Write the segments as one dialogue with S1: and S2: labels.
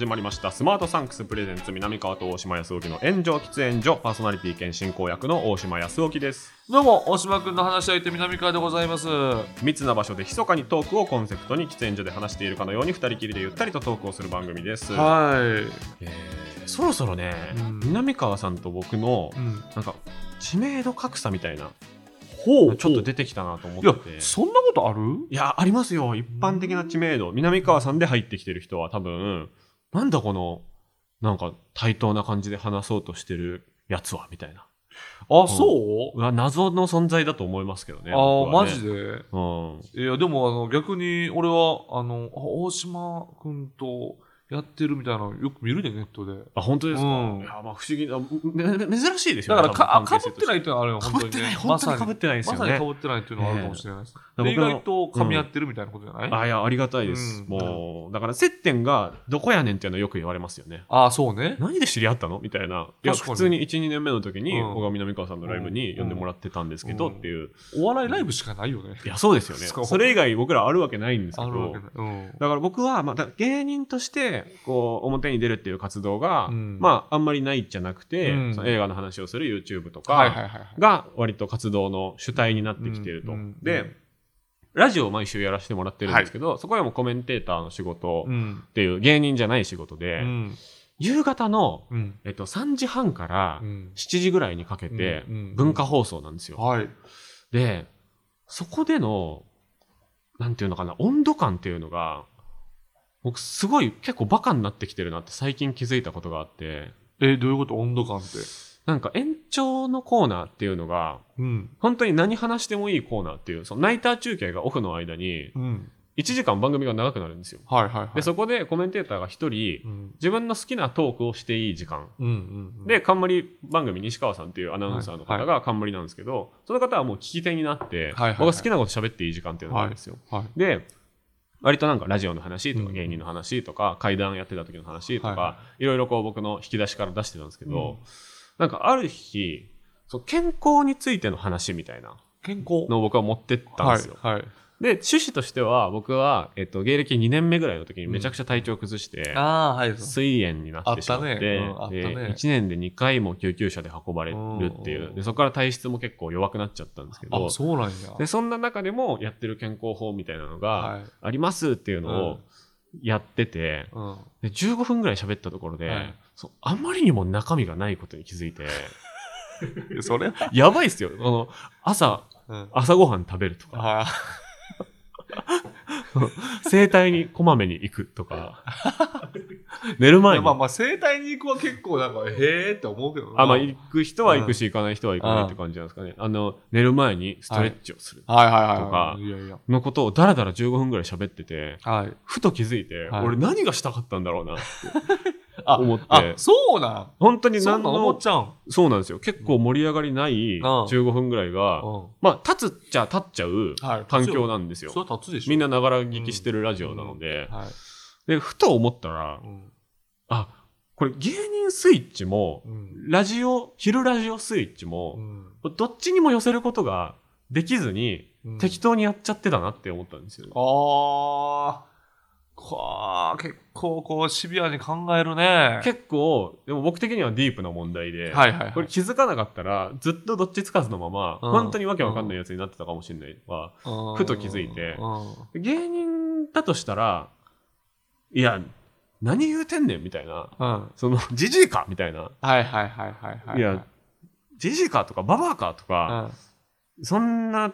S1: 始まりました。スマートサンクスプレゼンツ、南川と大島康沖の炎上喫煙所、パーソナリティ兼進行役の大島康沖です。
S2: どうも、大島くんの話し相手、南川でございます。
S1: 密な場所で密かにトークをコンセプトに喫煙所で話しているかのように二人きりでゆったりとトークをする番組です。
S2: は
S1: えーそろそろね、
S2: うん
S1: 南川さんと僕の
S2: い。うん。
S1: なんか知名度格差みたいな
S2: ほ
S1: ちょっと出てきたなと思
S2: いや
S1: ってて、
S2: そんなことある？
S1: いやありますよ一般的な知名度南川さんで入ってきてる人は多分なんだこのなんか対等な感じで話そうとしてるやつはみたいな。
S2: あ、そう？
S1: うわ謎の存在だと思いますけどね
S2: あ
S1: ね。
S2: マジで？
S1: うん。
S2: いや、でも、あの、逆に、俺は、あの、あ大島くんとやってるみたいなのよく見るね、ネットで。
S1: あ本当ですか、
S2: うん
S1: いやまあ不思議なめ珍しいですよね
S2: だからか、かぶってないっていうのはあるよ、
S1: かぶってない
S2: 本当にね。
S1: 本当にかぶってないですよね
S2: まさにかぶってないっていうのはあるかもしれないです。で意外と噛み合ってるみたいなことじゃない、
S1: あいやありがたいです、
S2: うん
S1: もうだから接点がどこやねんっていうのよく言われますよね
S2: ああ、そうね。
S1: 何で知り合ったの？みたいな。いや、普通に1、2年目の時に、
S2: うん
S1: 小川南川さんのライブに呼んでもらってたんですけど、
S2: うん
S1: っていう。
S2: お笑いライブしかないよね。
S1: いや、そうですよね。
S2: そ
S1: れ以外僕らあるわけないんですけど
S2: あるわけ。ない。うん。
S1: だから僕は、まあ、だ芸人として、こう、表に出るっていう活動が、
S2: うん
S1: まあ、あんまりないじゃなくて、
S2: うん
S1: その映画の話をする YouTube とか、
S2: はいはいはいはい。
S1: が割と活動の主体になってきていると。
S2: うん
S1: で、ラジオを毎週やらせてもらってるんですけど、そこでもコメンテーターの仕事
S2: うん。
S1: っていう芸人じゃない仕事で、
S2: うん。
S1: 夕方の、
S2: うん。
S1: えっと、3時半から
S2: うん。
S1: 7時ぐらいにかけて文化放送なんですよ。
S2: はい。
S1: で、そこでの、なんていうのかな、温度感っていうのが、僕すごい結構バカになってきてるなって最近気づいたことがあって、
S2: え、どういうこと？温度感って。
S1: なんか延長のコーナーっていうのが、
S2: うん。
S1: 本当に何話してもいいコーナーっていう、そのナイター中継がオフの間に、
S2: うん。
S1: 1時間番組が長くなるんですよ。
S2: はいはいはい。
S1: で、そこでコメンテーターが1人
S2: う、ん。
S1: 自分の好きなトークをしていい時間。
S2: うんうん。
S1: で、冠番組西川さんっていうアナウンサーの方が冠なんですけど、その方はもう聞き手になって、
S2: はいはい
S1: 僕が好きなこと喋っていい時間っていうのがあるんですよ。
S2: はい。
S1: で、割となんかラジオの話と
S2: うん
S1: か芸人の話とか、怪談やってた時の話とか、いろいろこう僕の引き出しから出してたんですけ
S2: うん
S1: ど、なんかある日、そう健康についての話みたいな
S2: 健康
S1: のを僕は持ってったん
S2: はい
S1: ですよ。
S2: はい。
S1: で、趣旨としては僕は、えっと、芸歴2年目ぐらいの時にめちゃくちゃ体調崩して、
S2: ああ、はい。
S1: 膵炎になってしまって、
S2: ねうんね
S1: で1年で2回も救急車で運ばれるっていうう、
S2: ん
S1: でそこから体質も結構弱くなっちゃったんですけど
S2: あ、、そうなんや。
S1: でそんな中でもやってる健康法みたいなの
S2: はい
S1: がありますっていうのをやってて、
S2: うん。
S1: で15分ぐらい喋ったところで、
S2: はい
S1: そうあまりにも中身がないことに気づいて、
S2: それ
S1: やばいっすよ。あの朝、
S2: うん。
S1: 朝ごはん食べるとか、
S2: あ
S1: 整体にこまめに行くとか、寝る
S2: あ。
S1: 前に。
S2: まあまあ、整体に行くは結構なんか、へえって思うけどな
S1: あ、まあ、行く人は行くし、行かない人は行かないって感じなんですかね。あの、寝る前にストレッチをする
S2: はいはいはい。
S1: とか。のことをだらだら15分ぐらい喋ってて、
S2: はい。
S1: ふと気づいて、
S2: はい
S1: 俺何がしたかったんだろうなって
S2: あ
S1: 思って。
S2: あ、そうなん？
S1: 本当に何の、
S2: ちゃうん？
S1: そうなんですよ。結構盛り上がりない
S2: ん
S1: 15分ぐらいが、
S2: うん。
S1: まあ、立つっちゃ立っちゃう
S2: はい
S1: 環境なんですよ。
S2: それは立つでしょ
S1: みんなながら聞きしてるラジオなので、
S2: はい。
S1: で、ふと思ったら
S2: う、ん。
S1: あ、これ芸人スイッチも、
S2: うん。
S1: ラジオ、昼ラジオスイッチ
S2: う
S1: も、
S2: ん。
S1: どっちにも寄せることができずに、
S2: うん
S1: 適当にやっちゃってたなって思ったんですよ。
S2: ああ。こわー結構こうシビアに考えるね。
S1: 結構、でも僕的にはディープな問題で、
S2: はいはいはい。
S1: これ気づかなかったら、ずっとどっちつかずのまま、
S2: うん
S1: 本当にわけわかんないやつになってたかもしれないわ。
S2: うん
S1: ふと気づいて
S2: うん
S1: 芸人だとしたら、いや、何言うてんねんみたいな。
S2: うん。
S1: その、ジジイかみたいな。
S2: はいはいはいはいはい。
S1: いや、ジジイかとか、ババアかと
S2: う
S1: か、
S2: ん。
S1: そんな、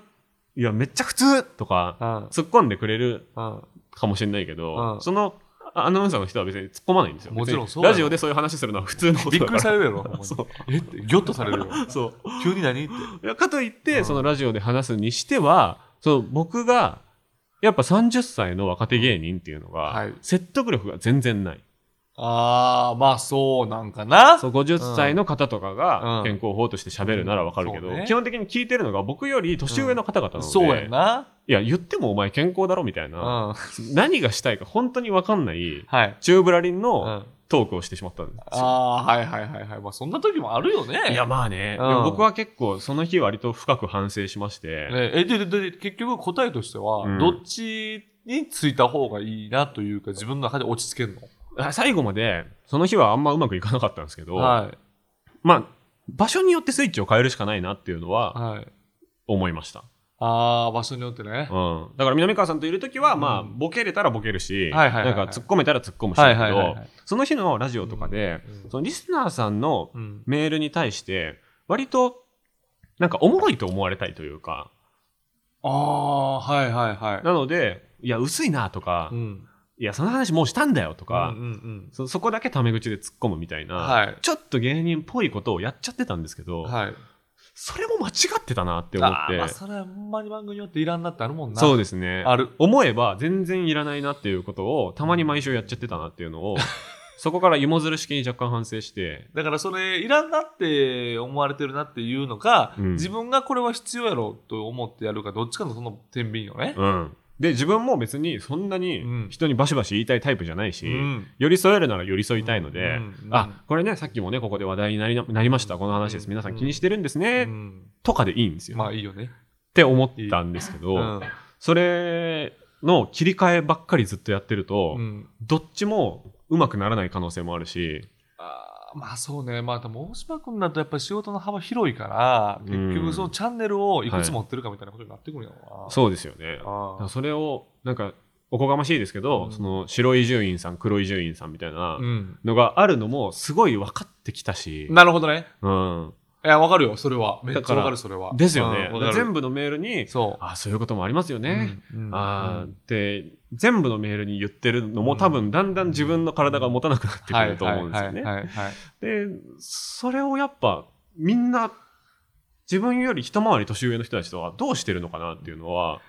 S1: いや、めっちゃ普通とか、
S2: うん。
S1: 突っ込んでくれる
S2: うん。
S1: かもしれないけど、
S2: うん
S1: その、あアナウンサーの人は別に突っ込まないんですよ。
S2: もちろんそう
S1: ラジオでそういう話するのは普通のこと
S2: びっ
S1: だから。
S2: くりされるやろ。
S1: そう。
S2: えって、ギョッとされるよ。
S1: そう。
S2: 急に何って。
S1: いやかといって、
S2: うん
S1: そのラジオで話すにしては、その僕が、やっぱ30歳の若手芸人っていうのが、
S2: はい
S1: 説得力が全然ない。
S2: ああ、まあそうなんかな。
S1: そう50歳の方とかが
S2: うん
S1: 健康法として喋るならわかるけど、
S2: そうね
S1: 基本的に聞いてるのが僕より年上の方々なので、
S2: そうやな。
S1: いや、言ってもお前健康だろみたい
S2: うん。
S1: な、
S2: は
S1: 何がしたいか本当にわかんない、
S2: い。
S1: 中ブラリン
S2: う
S1: の
S2: ん。
S1: トークをしてしまったんですよ。
S2: ああ、はいはいはいはい。まあそんな時もあるよね。
S1: いや、まあね、僕は結構その日割と深く反省しまして、
S2: ねえ、で、で、で、結局答えとしては、
S1: うん
S2: どっちについた方がいいなというか、自分の中で落ち着けるの？
S1: あ最後まで、その日はあんまうまくいかなかったんですけど、
S2: はい。
S1: まあ、場所によってスイッチを変えるしかないなっていうのは
S2: はい。
S1: 思いました。
S2: ああ、場所によってね。
S1: うん。だから南川さんといるときは、
S2: うん
S1: まあ、ボケれたらボケるし、
S2: はいはいはいはい
S1: なんか突っ込めたら突っ込むしだけど
S2: はいはいはいはい、
S1: その日のラジオとかで、
S2: うん
S1: そのリスナーさんの
S2: うん。
S1: メールに対して、割と、なんかおもろいと思われたいというか、
S2: ああ、はいはいはい。
S1: なので、いや、薄いなとか、
S2: うん。
S1: いや、その話もうしたんだよとか、
S2: うんうん
S1: そそこだけタメ口で突っ込むみたいな、
S2: はい
S1: ちょっと芸人っぽいことをやっちゃってたんですけど、
S2: うん。はい。
S1: それも間違ってたなって思って、
S2: あそれはほんまに番組によっていらんなってあるもんな。
S1: そう
S2: で
S1: ですね。
S2: ある。
S1: 思えば全然いらないなっていうことをたまに毎週やっちゃってたなっていうのを そこから芋づる式に若干反省して
S2: だからそれいらんなって思われてるなっていうのか、
S1: うん
S2: 自分がこれは必要やろと思ってやるかどっちかのその天秤よね。
S1: うんで自分も別にそんなに
S2: うん。
S1: 人にバシバシ言いたいタイプじゃないし、
S2: うん。
S1: 寄り添えるなら寄り添いたいので、
S2: うんうん
S1: あこれねさっきもねここで話題になりななりましたこの話です、
S2: うん。
S1: 皆さん気にしてるんですね、
S2: うん。
S1: とかでいいんですよ、
S2: まあいいよね。
S1: って思ったんですけど、
S2: うん
S1: それの切り替えばっかりずっとやってると、
S2: うん。
S1: どっちもうまくならない可能性もあるし、
S2: あーまあそうね、まあ、でも大島君だとやっぱり仕事の幅広いから、
S1: うん
S2: 結局そのチャンネルをいくつ持ってるかみたいなことになってくるんやろな。
S1: そうですよね。それをなんかおこがましいですけど、
S2: うん
S1: その白い獣院さん黒い獣院さんみたいな。のがあるのもすごい分かってきたし、
S2: なるほどね。
S1: うん、
S2: いや、わかるよ、それは。めっちゃわかる、それは。
S1: ですよね全部のメールに
S2: そう。
S1: あそういうこともありますよね。
S2: うん。
S1: あー
S2: うん
S1: って全部のメールに言ってるのも多分だんだん自分の体が持たなくなってくると思うんですよね。でそれをやっぱみんな自分より一回り年上の人たちとはどうしてるのかなっていうのは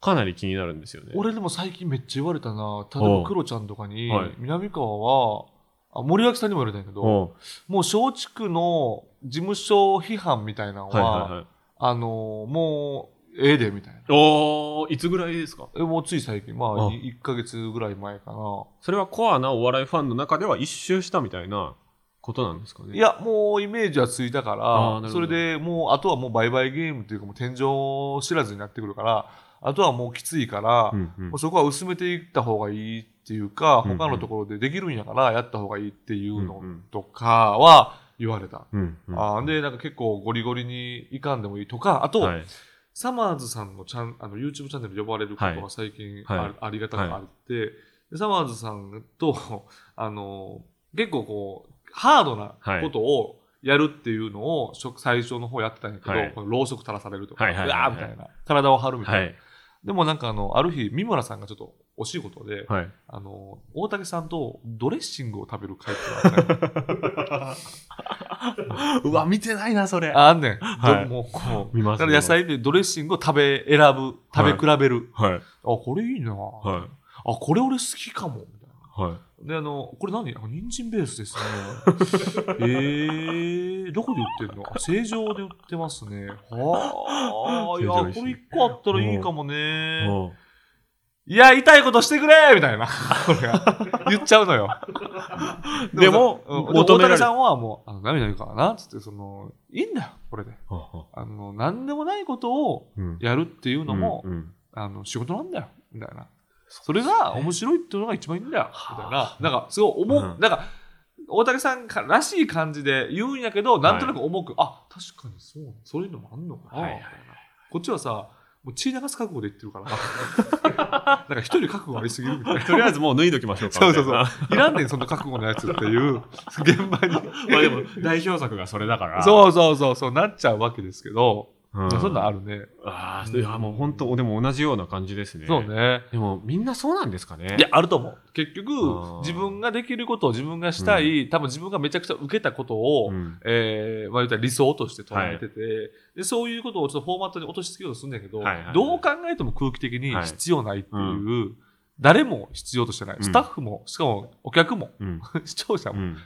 S1: かなり気になるんですよね。
S2: 俺でも最近めっちゃ言われたな。例えばクロちゃんとかに
S1: はい、
S2: 南川は、あ森脇さんにも言われたんやけど、もう松竹の事務所批判みたいなの
S1: はい
S2: は、
S1: はいはい。
S2: あのーもう、ええで、みたいな。
S1: おーいつぐらいですか？
S2: えもうつい最近、まあ、
S1: あ
S2: 1ヶ月ぐらい前かな。
S1: それはコアなお笑いファンの中では一周したみたいなことなんですかね？
S2: いや、もうイメージはついたから、それでもう、あとはもう売買ゲームというか、もう天井知らずになってくるから、あとはもうきついから、
S1: うんうん
S2: もうそこは薄めていった方がいいっていうか、
S1: うんうん
S2: 他のところでできるんやからやった方がいいっていうのとかは言われた。
S1: うんうん
S2: あーで、なんか結構ゴリゴリにいかんでもいいとか、あと、
S1: はい
S2: サマーズさんのチャンあの YouTube チャンネル呼ばれること
S1: はい。
S2: が最近
S1: はい。
S2: あ,、ありがたくあって、でサマーズさんと、あの、結構こう、ハードなことをやるっていうのを、最初の方やってたんやけど、
S1: はい。
S2: ろうそく垂らされるとか、
S1: はいはいはいはい。う
S2: わーみたいな、体を張るみたいな。
S1: はい
S2: でもなんかあの、ある日、三村さんがちょっとお仕事で、
S1: はい。
S2: あの、大竹さんとドレッシングを食べる会っていう
S1: わ、見てないな、それ。
S2: ああんねん。
S1: はい
S2: どもうこう
S1: 見ます
S2: だから野菜でドレッシングを食べ、選ぶ、食べ比べる。
S1: はい。
S2: あ、これいいな、
S1: はい。
S2: あ、これ俺好きかも。
S1: はい。
S2: で、あの、これ何？あ、人参ベースですね。えー、どこで売ってんの？あ、成城で売ってますね。はあ、いや、これ一個あったらいいかもね。いや、痛いことしてくれみたいな。言っちゃうのよ。
S1: でも
S2: うん
S1: 求められる
S2: 大竹さんはもう、あの、涙言うからな、つって、その、いいんだよ、これで。あの、なんでもないことを
S1: うん
S2: やるっていうのも、あの、仕事なんだよ、みたいな。それが面白いっていうのが一番いいんだよ、みたいな。なんか、すごい重く、
S1: うん
S2: なんか、大竹さんらしい感じで言うんやけど、なんとなく重く、あ、確かにそう、そういうのもあんのかな、
S1: はいはい
S2: みたいな。こっちはさ、もう血流す覚悟で言ってるから、なんか一人覚悟ありすぎるみたいな。
S1: とりあえずもう脱いどきましょうか。
S2: そうそうそう
S1: いな。
S2: いらんねん、その覚悟のやつっていう、現場に。
S1: まあでも、代表作がそれだから。
S2: そうそうそう、そうなっちゃうわけですけど、
S1: うん。
S2: そんなんあるね。
S1: ああ、いや、もう本当、でも同じような感じですね。
S2: そう。ね。
S1: でも、みんなそうなんですかね。
S2: いや、あると思う。結局自分ができることを自分がしたい、多分自分がめちゃくちゃ受けたことを、
S1: うん
S2: えーまあ言ったら理想として捉えてて、で、そういうことをちょっとフォーマットに落とし着けようとするんだけど、
S1: はいはいはい
S2: どう考えても空気的に
S1: はい
S2: 必要ないっていう誰も必要としてない。
S1: うん
S2: スタッフも、しかもお客も、
S1: うん。
S2: 視聴者も、
S1: うん。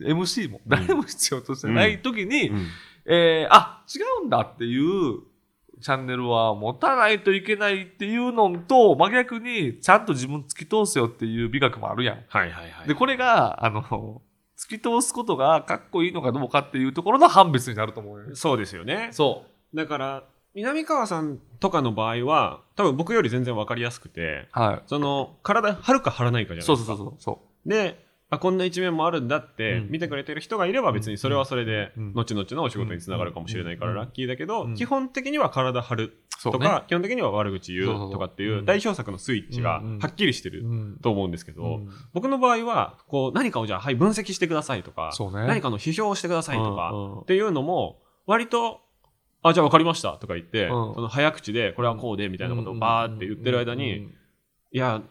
S2: MC も、誰も必要としてない時に、
S1: うん
S2: えーあ、違うんだっていうチャンネルは持たないといけないっていうのと、真逆にちゃんと自分突き通すよっていう美学もあるやん。
S1: はいはいはい。
S2: で、これが、あの、突き通すことがかっこいいのかどうかっていうところの判別になると思う。
S1: そうですよね。
S2: そ
S1: だから、南川さんとかの場合は、多分僕より全然わかりやすくて、
S2: う。はい。
S1: その、体張るか張らないかじゃない
S2: そう
S1: ですか。
S2: そうそうそう。
S1: で、あ、こんな一面もあるんだって
S2: うん。
S1: 見てくれてる人がいれば別にそれはそれで、
S2: うん。
S1: 後々のお仕事につながるかもしれないから
S2: うん。
S1: ラッキーだけど
S2: うん、
S1: 基本的には体張るとか、基本的には悪口言
S2: そう
S1: とかって
S2: うん。
S1: いう代表作のスイッチが
S2: うん。
S1: はっきりしてる
S2: うん。
S1: と思うんですけど、
S2: うん。
S1: 僕の場合は、こう、何かをじゃあ、はい、分析してくださいとか、何かの批評をしてくださいとか、っていうのも、割と、あ、じゃあ分かりましたとか言って、
S2: うん。
S1: その早口で、これはこうで、みたいなことをバーって言ってる間に、いや、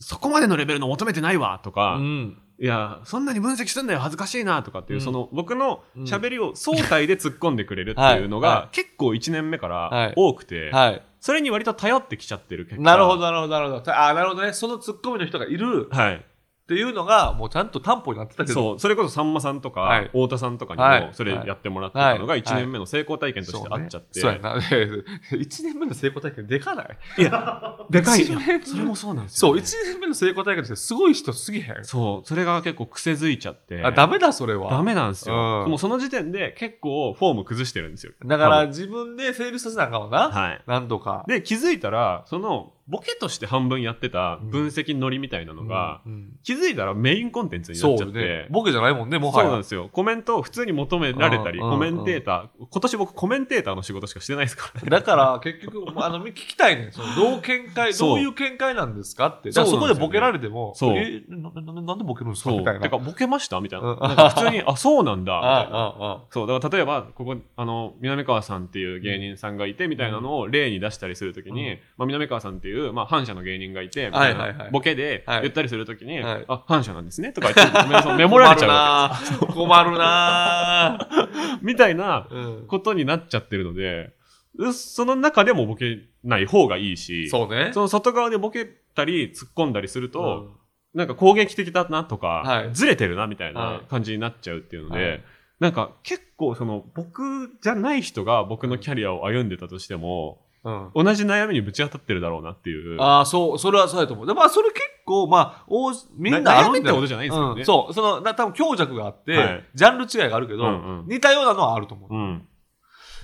S1: そこまでのレベルの求めてないわとか、
S2: うん
S1: いや、そんなに分析すんだよ、恥ずかしいなとかっていう、
S2: うん
S1: その僕の喋りを相対で突っ込んでくれるっていうの
S2: はいは
S1: が、結構1年目か
S2: はい
S1: ら多くて、
S2: はい。
S1: それに割と頼ってきちゃってる結果。
S2: なるほど、なるほど、なるほど。あ、なるほどね。そのツッコミの人がいる
S1: はい。
S2: っていうのが、もうちゃんと担保になってたけど。
S1: そう、それこそさんまさんとか、
S2: はい
S1: 太田さんとかに
S2: はい
S1: も、それやってもらってたのが
S2: はい
S1: 1年目の成功体験としてあっちゃって。
S2: そう,、ね、そうやな。1年目の成功体験でかない？
S1: いや、でかい。
S2: 一年
S1: それもそうなんです
S2: そう、
S1: よ、
S2: 1年目の成功体験としてすごい人すぎへん。
S1: そう、それが結構癖づいちゃって。
S2: あ、ダメだ、それは。
S1: ダメなんですよ。
S2: うん
S1: もうその時点で結構フォーム崩してるんですよ。
S2: だから自分で整理させなあかんわな。
S1: はい。
S2: なんとか。
S1: で、気づいたら、その、ボケとして半分やってた分析ノリみたいなのが、気づいたらメインコンテンツにな
S2: そう
S1: っちゃって、
S2: ね。ボケじゃないもんね、も
S1: そう
S2: はや。
S1: なんですよ。コメントを普通に求められたり、
S2: うん
S1: コメンテーター、今年僕コメンテーターの仕事しかしてないですからね。
S2: だから結局、あの、聞きたいねん。そのどう見解、
S1: そう
S2: どういう見解なんですかって。
S1: そ
S2: そこでボケられても、
S1: そう
S2: えななんでボケるんですか？
S1: そう。
S2: みたいな。
S1: てか、ボケました？みたいな。普通に、あ、そうなんだ。みたいな。
S2: ああ、あ
S1: そう、だから例えば、ここ、あの、南川さんっていう芸人さんがいて、みたいなのを例に出したりするときに、
S2: うん
S1: まあ、南川さんっていう、まあ、反社の芸人がいて、
S2: はいはいはい
S1: ボケで
S2: はい
S1: 言ったりするときに、
S2: はい
S1: あ、反社なんですねとか言って、メモられちゃう。
S2: 困るな
S1: け。みたいな。ことになっちゃってるので、うその中でもボケない方がいいし、
S2: そうね。
S1: その外側でボケたり突っ込んだりすると、
S2: うん
S1: なんか攻撃的だなとか、
S2: はい
S1: ずれてるなみたい
S2: は
S1: ない感じになっちゃうっていうので、
S2: はい
S1: なんか結構その僕じゃない人が僕のキャリアを歩んでたとしても、
S2: うん。
S1: 同じ悩みにぶち当たってるだろうなっていう。
S2: ああ、そう、それはそうやと思う。でまあ、それ結構、まあ、おみんなあるんだよ
S1: 悩みってことじゃないんですよね
S2: うんそう。その、な多分強弱があって、
S1: はい
S2: ジャンル違いがあるけど、
S1: うんうん
S2: 似たようなのはあると思う。
S1: うん。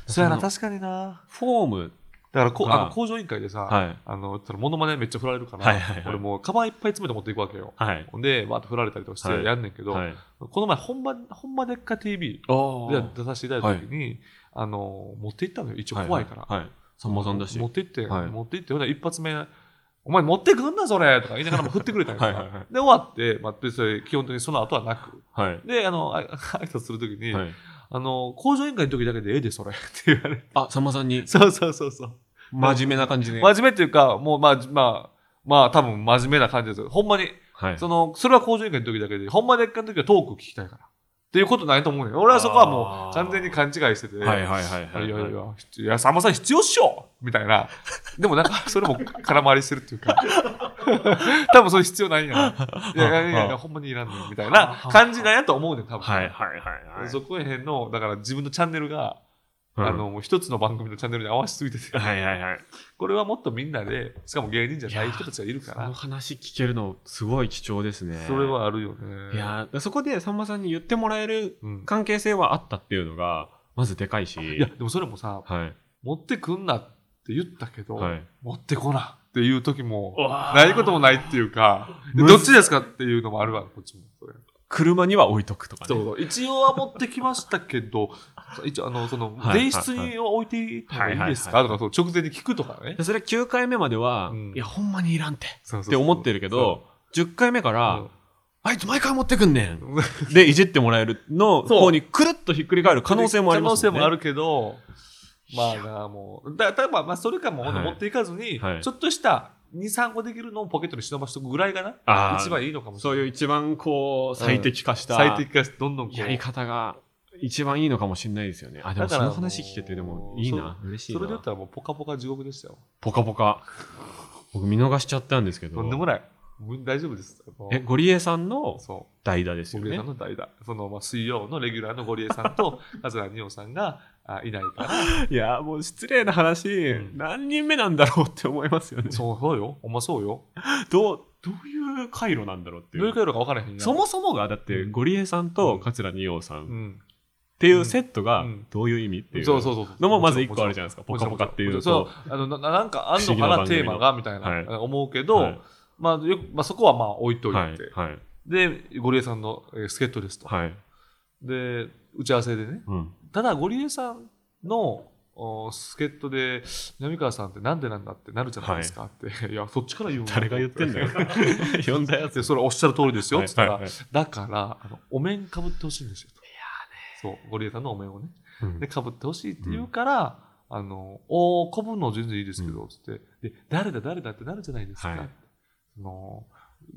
S2: そうやな、確かにな。
S1: フォーム。
S2: だからこ、
S1: が
S2: あの、工場委員会でさ、
S1: はい。
S2: あの、モノマネめっちゃ振られるから、
S1: はいはいはい
S2: 俺もう、カバンいっぱい詰めて持っていくわけよ。
S1: はい。
S2: で、わーっと振られたりとかして
S1: はい
S2: やんねんけど、
S1: はい。
S2: この前、ほんま、ほんまでっか TV
S1: あ
S2: で出させていただいた時に、あの、持って行ったのよ。一応怖いから。
S1: さんまさんだし。
S2: 持って行って、
S1: はい
S2: 持って行って、一発目、お前持ってくんな、それとか言いながらも振ってくれたかで、終わって、まあ、でそれ基本的にその後はなく。
S1: はい。
S2: で、あの、あ 挨拶するときに、
S1: はい。
S2: あの、工場委員会の時だけでええで、それ。って言われて。
S1: あ、さんまさんに？
S2: そうそうそうそう。
S1: 真面目な感じで。
S2: 真面目っていうか、もう、まあ、まあ、まあ、多分真面目な感じですよ。ほんまに、
S1: はい。
S2: その、それは工場委員会の時だけで、ほんまでっかの時はトーク聞きたいから。っていうことないと思うねん俺はそこはもう完全に勘違いしてて。
S1: はいはいはいはい。
S2: いやいやいや、いや、さんまさん必要っしょみたいな。でもなんか、それも 空回りしてるっていうか、多分それ必要ないんやな。いやいやいやほんまにいらんねん、みたいな感じなんやと思うねん、多分。
S1: はいはいはいはい。
S2: そこへんの、だから自分のチャンネルが、
S1: うん
S2: あの、もう一つの番組のチャンネルに合わせすぎてて、
S1: はいはいはい。
S2: これはもっとみんなで、しかも芸人じゃない人たちがいるか
S1: この
S2: ら、
S1: 話聞けるのすごい貴重ですね。
S2: それはあるよね。
S1: いやーそこでさんまさんに言ってもらえる
S2: うん。
S1: 関係性はあったっていうのが、まずでかいし。
S2: いや、でもそれもさ、
S1: はい。
S2: 持ってくんなって言ったけど、
S1: はい。
S2: 持ってこなっていう時も、ないこともないっていうか、で
S1: むず
S2: どっちですかっていうのもあるわ、こっちも。それ
S1: 車には置いとくとかね。
S2: そう一応は持ってきましたけど、一応、あの、その、
S1: はい
S2: 前室に置いていいいです
S1: はい
S2: かとか、直前に聞くとかね。
S1: で。それ9回目までは、
S2: うん。
S1: いや、ほんまにいらんって。って思ってるけど、10回目から、
S2: うん。
S1: あいつ毎回持ってくんねん。で、いじってもらえるの方にくるっとひっくり返る可能性もありますね。
S2: 可能性もあるけど、まあな、もう、だだまあ、まあ、それかもう
S1: はい。
S2: 持っていかずに、
S1: はい。
S2: ちょっとした2、3個できるのをポケットに忍ばしとくぐらいがな、一番いいのかもしれない。
S1: そういう一番こう、最適化した、
S2: 最適化どんどん。
S1: やり方が一番いいのかもしれないですよね。あ、でもその話聞けて、でもいいな。嬉しいな。
S2: それで言ったらもうポカポカ地獄でしたよ。
S1: ポカポカ。僕見逃しちゃったんですけど
S2: とんでもない。大丈夫です。
S1: えゴリエさんの
S2: そ
S1: 代打です
S2: う。ゴリエ
S1: よね
S2: さんの代打。その、まあ、水曜のレギュラーのゴリエさんと、桂二葉さんがあいないから、
S1: いやもう失礼な話、
S2: ん
S1: 何人目なんだろうって思いますよね
S2: そうそうよ。ほんまそうよ。
S1: どうどういう回路なんだろうっていう
S2: どういう回路か分からへん
S1: そもそもがだって
S2: うん
S1: ゴリエさんと桂二葉さんっ
S2: うん。
S1: ていうセットが
S2: うん。
S1: どういう意味っていう。のもまず一個あるじゃないですか。
S2: もちろん
S1: ぽかぽかっていうと。
S2: そう。あのななんかあんのかなテーマがみたいな、
S1: はい。
S2: 思うけど、
S1: はい。
S2: まあよくまあ、そこはまあ置いといて、
S1: はい。はい。
S2: でゴリエさんのえー助っ人ですと、
S1: はい。
S2: で打ち合わせでね。
S1: うん。
S2: ただゴリエさんのお助っ人で南川さんってなんでなんだってなるじゃないですか。って、い、やそっちから言うの。
S1: 誰が言ってんだよ。呼んだやつ。
S2: でそれおっしゃる通りですよ。っつったら、
S1: はい。はい
S2: だからあのお面かぶってほしいんですよとそうゴリエさんのお面をね。
S1: うん。
S2: で、かぶってほしいって言うから、あの、おー、かぶるの全然いいですけど、つって、で、誰だ誰だってなるじゃないですか。
S1: はい。
S2: その、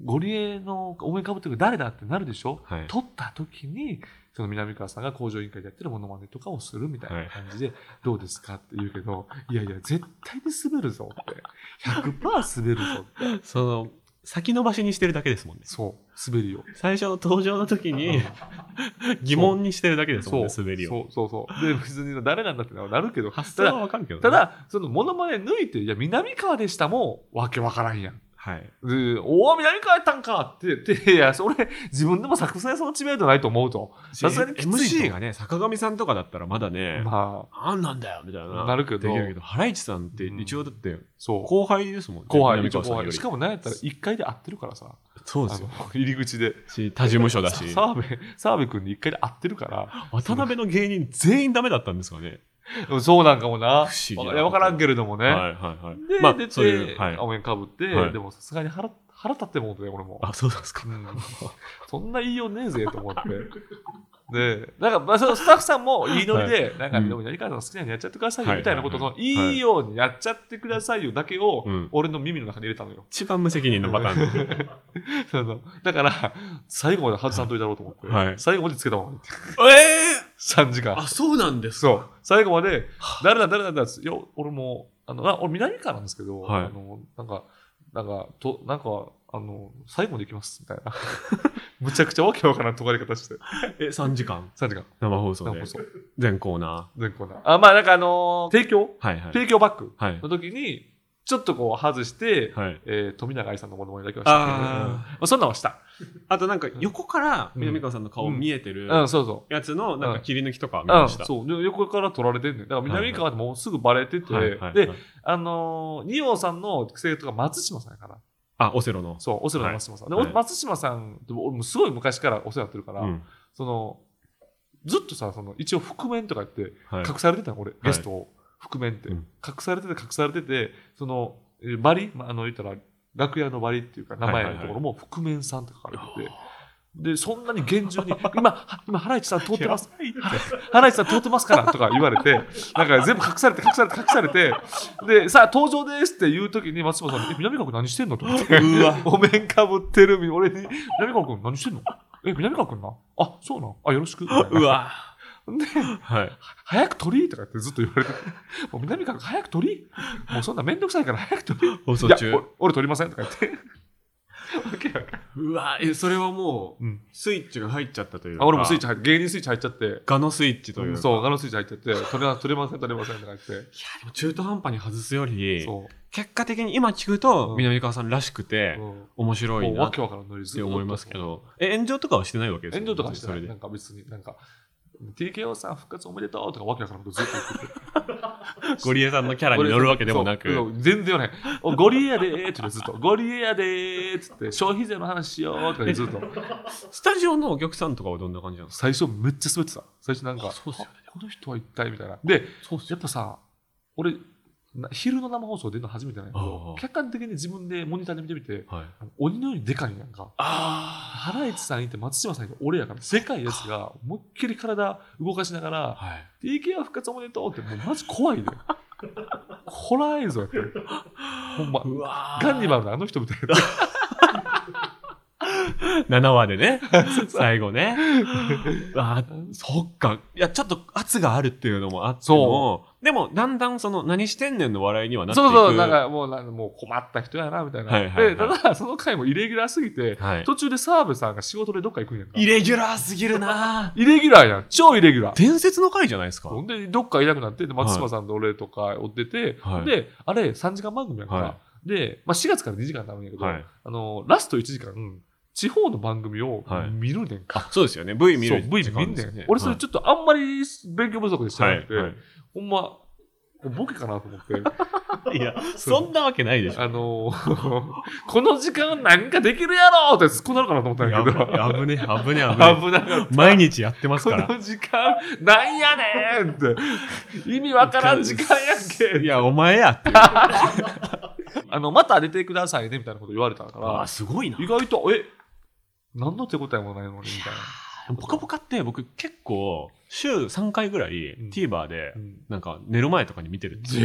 S2: ゴリエのお面かぶってる誰だってなるでしょ、
S1: はい。
S2: 撮った時に、その南川さんが工場委員会でやってるモノマネとかをするみたいな感じで、どうですかって言うけど、いやいや、絶対に滑るぞって。100%滑るぞって。
S1: その先延ばしにしてるだけですもんね
S2: そう、滑りを。
S1: 最初の登場の時に 疑問にしてるだけですもんね滑りを
S2: そうそうそう。で、別に誰なんだってなるけど、
S1: 発想はわかるけどね
S2: ただ、そのモノマネ抜いて、いや、南川でしたも、わけわからんやん。
S1: はい
S2: で、おお、南川やったんかって言って、いや、それ、自分でも作戦その知名度ないと思うと。さすがにきついと
S1: MC がね坂上さんとかだったらまだね
S2: まあ、
S1: なんなんだよみたいな
S2: なるけど
S1: できるけどハライチさんって一応だって
S2: そう。
S1: 後輩ですもんね
S2: 後輩、後輩。しかも何やったら1回で会ってるからさ。
S1: そうですよ
S2: 入り口で。
S1: し他事務所だし
S2: 澤部、澤部君に1回で会ってるから。
S1: 渡辺の芸人全員ダメだったんですかね
S2: そうなんかもな。
S1: 不思議な
S2: わいやわからんけれどもね。
S1: はいはいはい。
S2: で、
S1: まあ
S2: 出て、
S1: そういうはい。
S2: お面かぶって、
S1: はい。
S2: でもさすがに腹、腹立ってもうてね、俺も。
S1: あそうですか。
S2: うん。そんな言いようねえぜと思って。で、なんか、まあ、そのスタッフさんもいいノリで、なんか、
S1: うん
S2: でも、やり方の好きなのやっちゃってくださいよ、
S1: はい。
S2: みたいなことの、
S1: はい。はい。
S2: いいようにやっちゃってくださいよだけを
S1: うん、
S2: 俺の耳の中に入れたのよ。
S1: 一番無責任のパターン。で
S2: そうそう。だから、最後まで外さんといたろうと思って、
S1: はい。
S2: 最後までつけたままって、
S1: え
S2: 3時間。
S1: あそうなんです
S2: そう。最後まで、誰だ誰だ誰だって、いや、俺も、あの、あ俺南川なんですけど、
S1: はい。
S2: あの、なんか、なんか、と、なんか、あの、最後まで行きます、みたいな。むちゃくちゃわけわからん尖り方して。
S1: え3時間
S2: ？3時間。
S1: 生放送で？
S2: なんかそう。
S1: 全コーナ
S2: 全コーナー。あ、まあなんかあのー提供？
S1: ーはいはい
S2: 提供バッグ
S1: はい
S2: の時に、ちょっとこう外して、
S1: はい。
S2: えー富永愛さんのものまねだけはした。けど、まあ、そんなんはした。
S1: あとなんか横から南川さんの顔見えてる
S2: うん、そうそう。
S1: やつのなんか切り抜きとか見
S2: うん、
S1: ました。
S2: そう。で横から撮られてんねん。だから南川ってもうすぐバレてて、
S1: はいはい
S2: で
S1: はい、
S2: あのー、二葉さんの生徒が松島さんやから。
S1: あオセロの。
S2: そう、オセロの松島さん。で、
S1: はい。
S2: 松島さんって俺もすごい昔からお世話になってるから、
S1: うん。
S2: その、ずっとさ、その、一応覆面とか言って、
S1: はい。
S2: 隠されてたの、俺、ゲストを。覆面って。
S1: うん。
S2: 隠されてて、隠されてて、その、えーバリ、まあ、あの、言ったら、楽屋のバリっていうか、名前のところも、覆面さんって書かれてて、で、そんなに厳重に、今、は今、ハライチさん通ってます？ハライチさん通ってますからとか言われて、なんか全部隠されて、隠されて、隠されて、で、さあ、登場ですって言うときに、松島さんに、え、南川君何してんのと。思って。
S1: うわ。
S2: お面かぶってる俺に、南川君何してんの？え、南川君な？あ、そうなん？あ、よろしく。みたで、
S1: はい。
S2: 早く取りとかってずっと言われて、もう南川君早く取り。もうそんなめんどくさいから早く取り。
S1: 放送中
S2: いや、お俺取りませんとか言って。
S1: うわえそれはもう
S2: うん。
S1: スイッチが入っちゃったというか。
S2: あ俺もスイッチ入って、芸人スイッチ入っちゃって、
S1: ガのスイッチというか。
S2: そう、ガのスイッチ入っちゃって、取れま取れません、取れませんとか言って。
S1: いやでも中途半端に外すより。結果的に今聞くと
S2: うん。
S1: 南川さんらしくて
S2: うん。
S1: 面白いなって思いますけ。ど。え炎上とかはしてないわけですよ
S2: 炎上とかしてない。なんか別に、なんか、TKO さん復活おめでとうとかわけわからんことずっと言ってて。
S1: ゴリエさんのキャラに乗るわけでもなく
S2: 全然言わない。おゴリエやでーって言ってずっと。ゴリエやでーっつって、消費税の話しようとかでずっと。
S1: スタジオのお客さんとかはどんな感じなんですか？
S2: 最初めっちゃ滑ってた。最初なんか、
S1: そうっすよね
S2: あこの人は一体みたいな。で、
S1: そうっす
S2: やっぱさ、俺、な昼の生放送出るの初めてなんやけ
S1: あ
S2: ど
S1: あ、
S2: 客観的に自分でモニターで見てみて、
S1: はい
S2: 鬼のようにでかいんやんか。
S1: あ
S2: ハライチさんいて松島さんいて俺やから、でかいやつが思いっきり体動かしながら、
S1: はい
S2: TKO 復活おめでとうって、もうマジ怖いで。ホラー映像やってる。ほんま。ガンニバルのあの人みたいな。
S1: 7話でね、最後ね。あそっか。いや、ちょっと圧があるっていうのもあっても、でも、だんだんその、何してんねんの笑いにはなっていく。
S2: そうそう、なんかもうなんかもう困った人やな、みたいな。
S1: はいはいはい
S2: で、ただ、その回もイレギュラーすぎて、
S1: はい
S2: 途中で澤部さんが仕事でどっか行くんやんか。
S1: イレギュラーすぎるな
S2: イレギュラーやん。超イレギュラー。
S1: 伝説の回じゃないですか。
S2: ほんで、どっかいなくなって、で松島さんと俺とか追ってて、
S1: はい
S2: で、あれ、3時間番組やんか。
S1: は
S2: で、まあ、4月から2時間なるんやけど、
S1: はい
S2: あの、ラスト1時間、地方の番組を
S1: はい
S2: 見るねんか。
S1: あ、そうですよね。V 見る
S2: そう、V
S1: 時
S2: 見んねん。俺、それちょっとあんまり勉強不足でして
S1: は。
S2: ないくて、
S1: はい。
S2: ほんま、ボケかなと思って。
S1: いや、そんなわけないでしょ。
S2: あのー この時間何かできるやろって突っ込んだのかなと思ったんや
S1: や
S2: けど。
S1: 危ね、危ね。
S2: 危なかった。
S1: 毎日やってます
S2: こ
S1: から。
S2: の時間、なんやねんって。意味わからん時間やんけ。
S1: いや、お前やって。
S2: あの、また出てくださいね、みたいなこと言われたか
S1: あ
S2: ら
S1: ー、すごいな。
S2: 意外と、え、何の手応えもないのに、みたいな。
S1: ぽかぽかって僕結構、週3回ぐらい
S2: うん
S1: TVer で
S2: う、ん
S1: なんか寝る前とかに見てるんです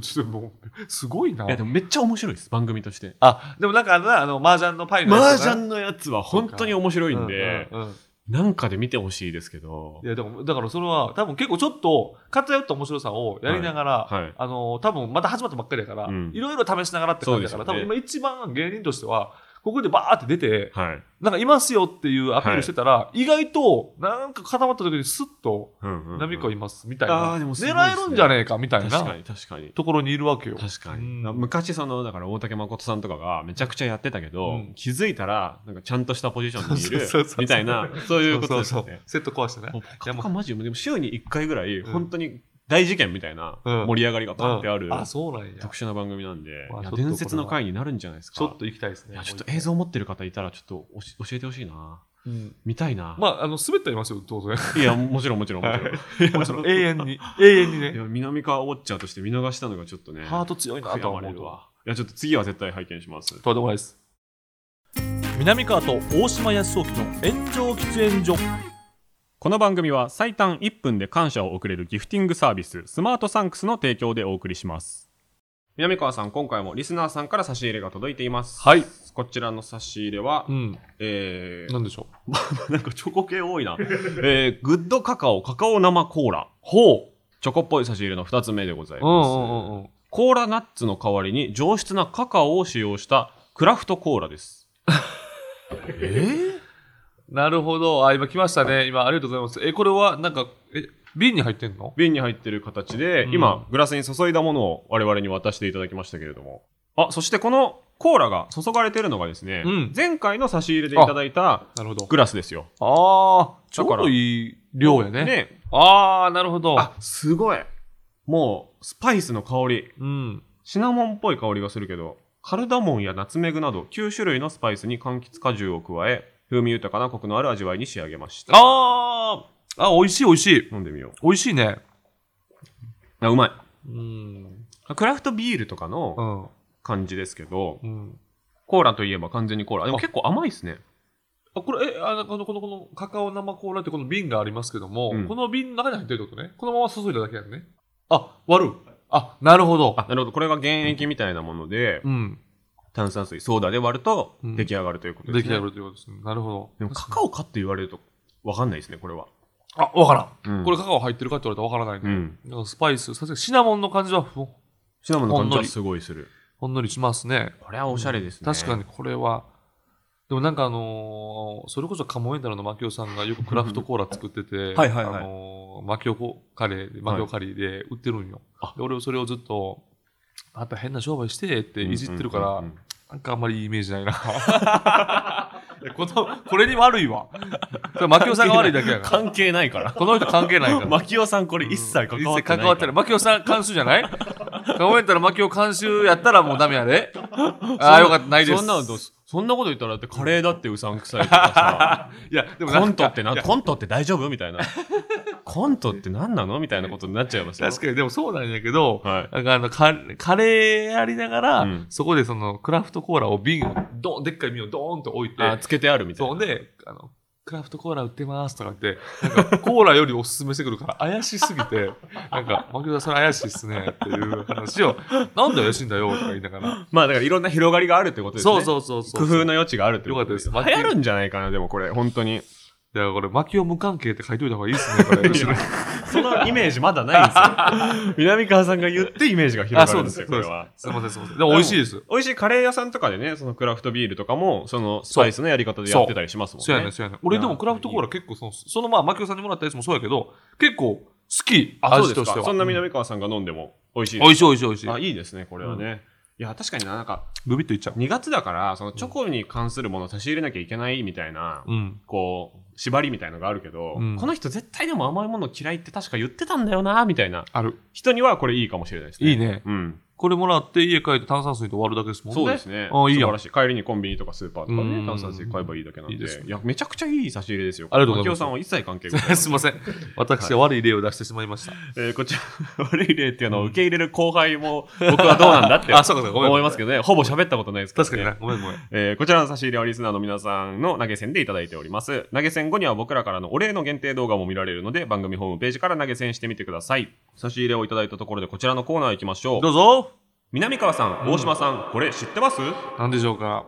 S2: ちょっともう、すごいな。
S1: や、でもめっちゃ面白いです、番組として。
S2: あ、でもなんかあのな、あの、麻雀のパイの
S1: 麻
S2: やつだな
S1: 雀のやつは本当に面白いんで、
S2: うんうんうん
S1: なんかで見てほしいですけど
S2: い。や、でも、だからそれは、多分結構ちょっと、偏った面白さをやりながら、
S1: はいはい
S2: あの、多分まだ始まったばっかりやから、
S1: うん
S2: いろいろ試しながらって感じだから、
S1: ね
S2: 多分今一番芸人としては、ここでバーって出て、
S1: はい。
S2: なんかいますよっていうアピールしてたら、意外と、なんか固まった時にスッと、
S1: うんうんうん
S2: ナミコいますみたい
S1: あ
S2: な、
S1: ーでもすごいですね
S2: 狙えるんじゃねえかみたいな
S1: 確かに確かに。
S2: ところにいるわけよ。
S1: 確かに。
S2: うん
S1: 昔その、だから大竹誠さんとかがめちゃくちゃやってたけど、
S2: うん
S1: 気づいたら、なんかちゃんとしたポジションにいる、みたいな、そういうことです
S2: そうそう。セット壊してね。いやもう
S1: ポカポカマジでも週に1回ぐらい、
S2: うん
S1: 本当に大事件みたいな
S2: うん
S1: 盛り上がりがパンってある、
S2: うんあ、そうなんや。
S1: 特殊な番組なんで、伝説の回になるんじゃないですか。
S2: ちょっと行きたいですね。
S1: ちょっと映像持ってる方いたら、ちょっと教えてほしいな。
S2: うん
S1: 見たいな。
S2: まあ、あの、滑ってはいますよ、当然。
S1: いや、もちろんもちろんもちろん。
S2: 永遠に、永遠にね。
S1: いや、南川ウォッチャーとして見逃したのがちょっとね。
S2: ハート強いなと思うわ。
S1: いや、ちょっと次は絶対拝見します。
S2: とんでもないです。南川と大島康雄の炎上喫煙所。
S1: この番組は最短1分で感謝を送れるギフティングサービス、スマートサンクスの提供でお送りします。南川さん、今回もリスナーさんから差し入れが届いています。
S2: はい。
S1: こちらの差し入れは、
S2: うん。
S1: えー、
S2: なんでしょう？
S1: なんかチョコ系多いな。えー、グッドカカオカカオ生コーラ。
S2: ほ
S1: チョコっぽい差し入れの2つ目でございます。
S2: う。うんうんうんうん。
S1: コーラナッツの代わりに上質なカカオを使用したクラフトコーラです。え
S2: なるほど。あ、今来ましたね。今、ありがとうございます。え、これは、なんか、え、瓶に入ってんの？
S1: 瓶に入ってる形で、
S2: うん
S1: 今、グラスに注いだものを我々に渡していただきましたけれども。あ、そしてこのコーラが注がれてるのがですね、
S2: うん
S1: 前回の差し入れでいただいた。グラスですよ。
S2: ああ、ちょうどいい量やね。
S1: ね。
S2: ああ、なるほど。
S1: あ、すごい。もう、スパイスの香り。
S2: うん。
S1: シナモンっぽい香りがするけど、カルダモンやナツメグなど9種類のスパイスに柑橘果汁を加え、風味豊かなコクのある味わいに仕上げました。
S2: ああ、あ、美味しい美味しい。
S1: 飲んでみよ
S2: 美味しいね。
S1: う。あ、うまい。
S2: うん。
S1: クラフトビールとか
S2: う
S1: の
S2: ん。
S1: 感じですけど、
S2: うん。
S1: コーラといえば完全にコーラ。でも
S2: あ
S1: 結構甘いですね。
S2: あ、これ、え、あの、この、この、この、カカオ生コーラってこの瓶がありますけども、
S1: うん
S2: この瓶の中に入ってるってことね。このまま注いだだけやんね。あ、割る。あ、なるほど。
S1: あ、なるほど。これが原液みたいなもので、
S2: うん。
S1: 炭酸水、ソーダで割ると
S2: うん
S1: 出来上がるということですね。
S2: 出来上がるということですね。なるほど。
S1: でもカカオかって言われるとわかんないですね、これは。
S2: あ、わからん。
S1: うん
S2: これカカオ入ってるかって言われたらわからないね。
S1: うん。
S2: なんかスパイス、さすがにシナモンの感じはほ
S1: シナモンの感じはすごいする。
S2: ほんのりしますね。
S1: これはおしゃれですね。
S2: 確かに。これは、でもなんかあのーそれこそカモエンタルのマキオさんがよくクラフトコーラ作ってて、
S1: はいはいはい
S2: あのーマキオコカレー、マキオカリーで売ってるんよ。
S1: あ
S2: で俺はそれをずっと、あんた変な商売してっていじってるから、
S1: うんうんうんうん
S2: なんかあんまりいいイメージないな。このこれに悪いわ。それマキオさんが悪いだけやから。
S1: 関係ないから。
S2: この人関係ないから。
S1: マキオさんこれ一切関わってない。
S2: 関わってない。マキオさん監修じゃない？カモエンタルマキオ監修やったらもうダメやで。ああ、よかった、ないです。
S1: そんなのどうすそんなこと言ったらだってカレーだってうさんくさいとか
S2: いや、でも
S1: コントってな、コントって大丈夫？みたいな。コントって何なの？みたいなことになっちゃいますよ。
S2: 確かに、でもそうなんやけど、
S1: はい
S2: なんかあのカ、カレーやりながら、
S1: うん
S2: そこでそのクラフトコーラを瓶を、ドン、でっかい瓶をドーンと置いて、
S1: あ、つけてあるみたいな。
S2: そうで、あの、クラフトコーラ売ってますとか言って、なんかコーラよりおすすめしてくるから怪しすぎて、なんか、マキオさんそれ怪しいっすねっていう話を、なんで怪しいんだよとか言いながら。
S1: まあだからいろんな広がりがあるってことですね。
S2: そうそうそうそう。
S1: 工夫の余地があるってこと
S2: よかったです
S1: 流行るんじゃないかな、でもこれ、本当に。
S2: いや、これ、マキオ無関係って書いといた方がいいっすね、これ。
S1: そのイメージまだないんですよ。南川さんが言ってイメージが広がるんですよ、これは。
S2: すいません、すいません。でも美味しいです。
S1: 美味しいカレー屋さんとかでね、そのクラフトビールとかも、そのスパイスのやり方でやってたりしますもんね。
S2: そうやね、そうやね。俺でもクラフトコーラ結構その、そのまあ、マキオさんにもらったやつもそうやけど、結構好き、
S1: あ、そうです
S2: 味としては。
S1: か。そんな
S2: うん
S1: 南川さんが飲んでも美味しい
S2: 美味しい美味しい美味しい。
S1: あ、いいですね、これはね。いや、確かにな、なんか、
S2: グビッといっちゃう。
S1: 2月だから、そのチョコに関するものを差し入れなきゃいけないみたいな、
S2: うん。
S1: こう、縛りみたいのがあるけど、
S2: うん
S1: この人絶対でも甘いもの嫌いって確か言ってたんだよな、みたいな
S2: ある。
S1: 人にはこれいいかもしれないですね。
S2: いいね。
S1: うん。
S2: これもらって家帰って炭酸水と割るだけですもんね。
S1: そうですね。
S2: あ、いいやん
S1: 素晴ら。しい。帰りにコンビニとかスーパーとか
S2: うん
S1: ね、炭酸水買えばいいだけなんで。い
S2: いいですね
S1: や、めちゃくちゃいい差し入れですよ。
S2: ありがとうございます
S1: さんは一切関係ござい
S2: すいません。私は悪い例を出してしまいました。
S1: えーこちら、悪い例っていうのを受け入れる後輩も、僕はどうなんだって
S2: あそうかそうか
S1: 思いますけどね、ほぼ喋ったことないですから、ね。
S2: 確かにな。ごめんごめん。
S1: えーこちらの差し入れはリスナーの皆さんの投げ銭でいただいております。投げ銭後には僕らからのお礼の限定動画も見られるので、番組ホームページから投げ銭してみてください。差し入れをいただいたところで、こちらのコーナー行きましょう。
S2: どうぞ。
S1: 南川さん、大島さん、これ知ってます？
S2: 何でしょうか？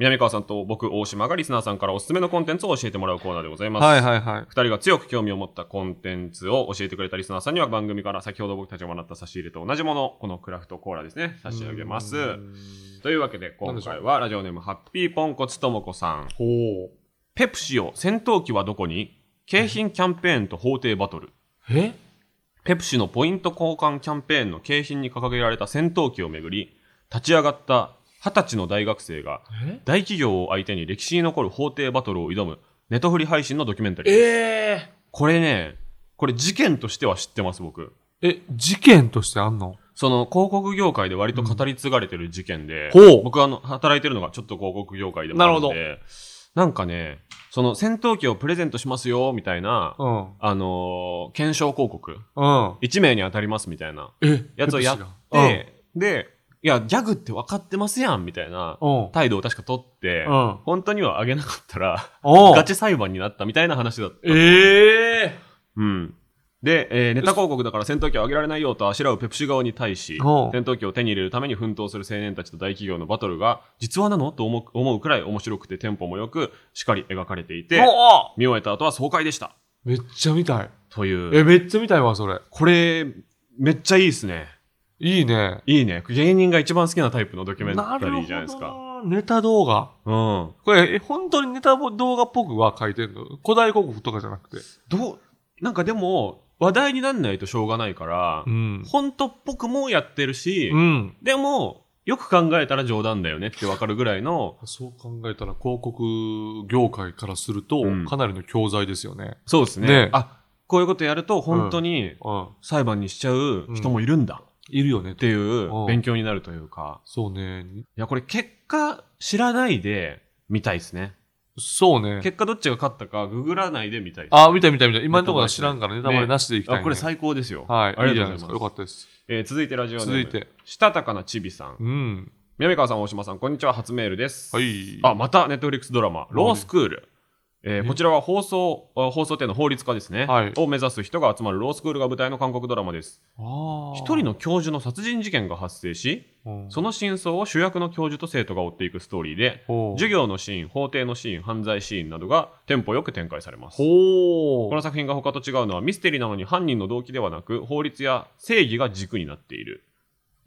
S1: 南川さんと僕、大島がリスナーさんからおすすめのコンテンツを教えてもらうコーナーでございます。
S2: はいはいはい。
S1: 二人が強く興味を持ったコンテンツを教えてくれたリスナーさんには番組から先ほど僕たちがもらった差し入れと同じもの、このクラフトコーラですね、差し上げます。というわけで、今回はラジオネームハッピーポンコツともこさん。
S2: ほう。
S1: ペプシオ戦闘機はどこに？景品キャンペーンと法廷バトル。
S2: え？
S1: ペプシのポイント交換キャンペーンの景品に掲げられた戦闘機をめぐり、立ち上がった二十歳の大学生が
S2: え？
S1: 大企業を相手に歴史に残る法廷バトルを挑むネットフリ配信のドキュメンタリー。
S2: え
S1: これね、これ事件としては知ってます、僕。
S2: え、事件としてあんの？
S1: その広告業界で割と語り継がれてる事件で、
S2: ほう。
S1: 僕はあの働いてるのがちょっと広告業界でもあるので、なんかね、その戦闘機をプレゼントしますよ、みたいな、
S2: うん。
S1: あのー検証広告、
S2: うん。
S1: 1名に当たりますみたいな
S2: え？
S1: やつをやっ
S2: ペプシが
S1: て、で、いや、ギャグって分かってますやん、みたいな
S2: うん。うん。
S1: 態度を確か取って、
S2: うん。
S1: 本当にはあげなかったら、ガチ裁判になったみたいな話だった。
S2: ええ
S1: うん。で、えーネタ広告だから戦闘機を上げられないよとあしらうペプシ側に対し、戦闘機を手に入れるために奮闘する青年たちと大企業のバトルが、実話なの？と思う思うくらい面白くてテンポも良く、しっかり描かれていて、
S2: お
S1: 見終えた後は爽快でした。
S2: めっちゃ見たい。
S1: という。
S2: え、めっちゃ見たいわ、それ。
S1: これ、めっちゃいいですね。
S2: いいね。
S1: いいね。芸人が一番好きなタイプのドキュメンタリーじゃないですか。
S2: な。ネタ動画。
S1: うん。
S2: これ、え、本当にネタ動画っぽくは書いてんの？古代広告とかじゃなくて。
S1: どう、なんかでも、話題になんないとしょうがないから、
S2: ん。
S1: 本当っぽくもやってるし、
S2: うん。
S1: でも、よく考えたら冗談だよねってわかるぐらいの、
S2: そう考えたら広告業界からすると
S1: うん、
S2: かなりの教材ですよね。
S1: そうですね。
S2: ね
S1: あ、こういうことやると本当に
S2: うん。
S1: 裁判にしちゃう人もいるんだ
S2: いるよね
S1: っ。ていう
S2: うん
S1: 勉強になるというか、
S2: そうね。
S1: いや、これ結果知らないで見たいですね。
S2: そうね。
S1: 結果どっちが勝ったかググらないで見たいです。
S2: あ、見た見た見た。今のところは知らんからネタバレなしでいきたい、ね。
S1: あ、これ最高ですよ。
S2: はい。
S1: あり。がとうございます。
S2: よかったです。
S1: えー続いてラジオネーム。
S2: 続いて。
S1: したたかなちびさん。
S2: うん。
S1: 南川さん、大島さん、こんにちは。初メールです。
S2: はい。
S1: あ、また、ネットフリックスドラマ、ロースクール。えー
S2: え
S1: こちらは放送、あ放送店の法律家ですね、
S2: はい。
S1: を目指す人が集まるロースクールが舞台の韓国ドラマです。
S2: あ
S1: 一人の教授の殺人事件が発生し、
S2: の
S1: その真相を主役の教授と生徒が追っていくストーリーで、授業のシーン、法廷のシーン、犯罪シーンなどがテンポよく展開されます。
S2: ほ
S1: この作品が他と違うのはミステリーなのに犯人の動機ではなく法律や正義が軸になっている、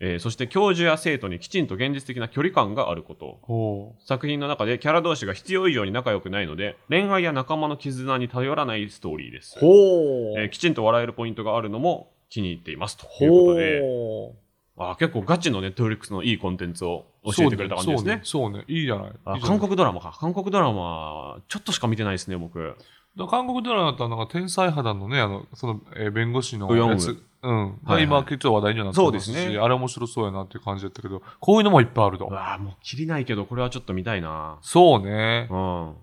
S1: えーそして教授や生徒にきちんと現実的な距離感があること。
S2: ほ
S1: 作品の中でキャラ同士が必要以上に仲良くないので恋愛や仲間の絆に頼らないストーリーです、えーきちんと笑えるポイントがあるのも気に入っています。ということで。
S2: ほ
S1: あー結構ガチのネットフリックスのいいコンテンツを教えてくれた感じですね。
S2: そうね。そうね。いいじゃない。
S1: 韓国ドラマか。韓国ドラマちょっとしか見てないですね僕。
S2: 韓国ドラマだったら、なんか天才肌のね、あの、その、えー弁護士のやつ。うん。
S1: はいはい
S2: 今、結構話題にはなって
S1: そう
S2: まし、
S1: ですすね
S2: あれ面白そうやなっていう感じだったけど、こういうのもいっぱいあると
S1: う。わーもう切りないけどこれはちょっと見たいな
S2: そうね。
S1: うん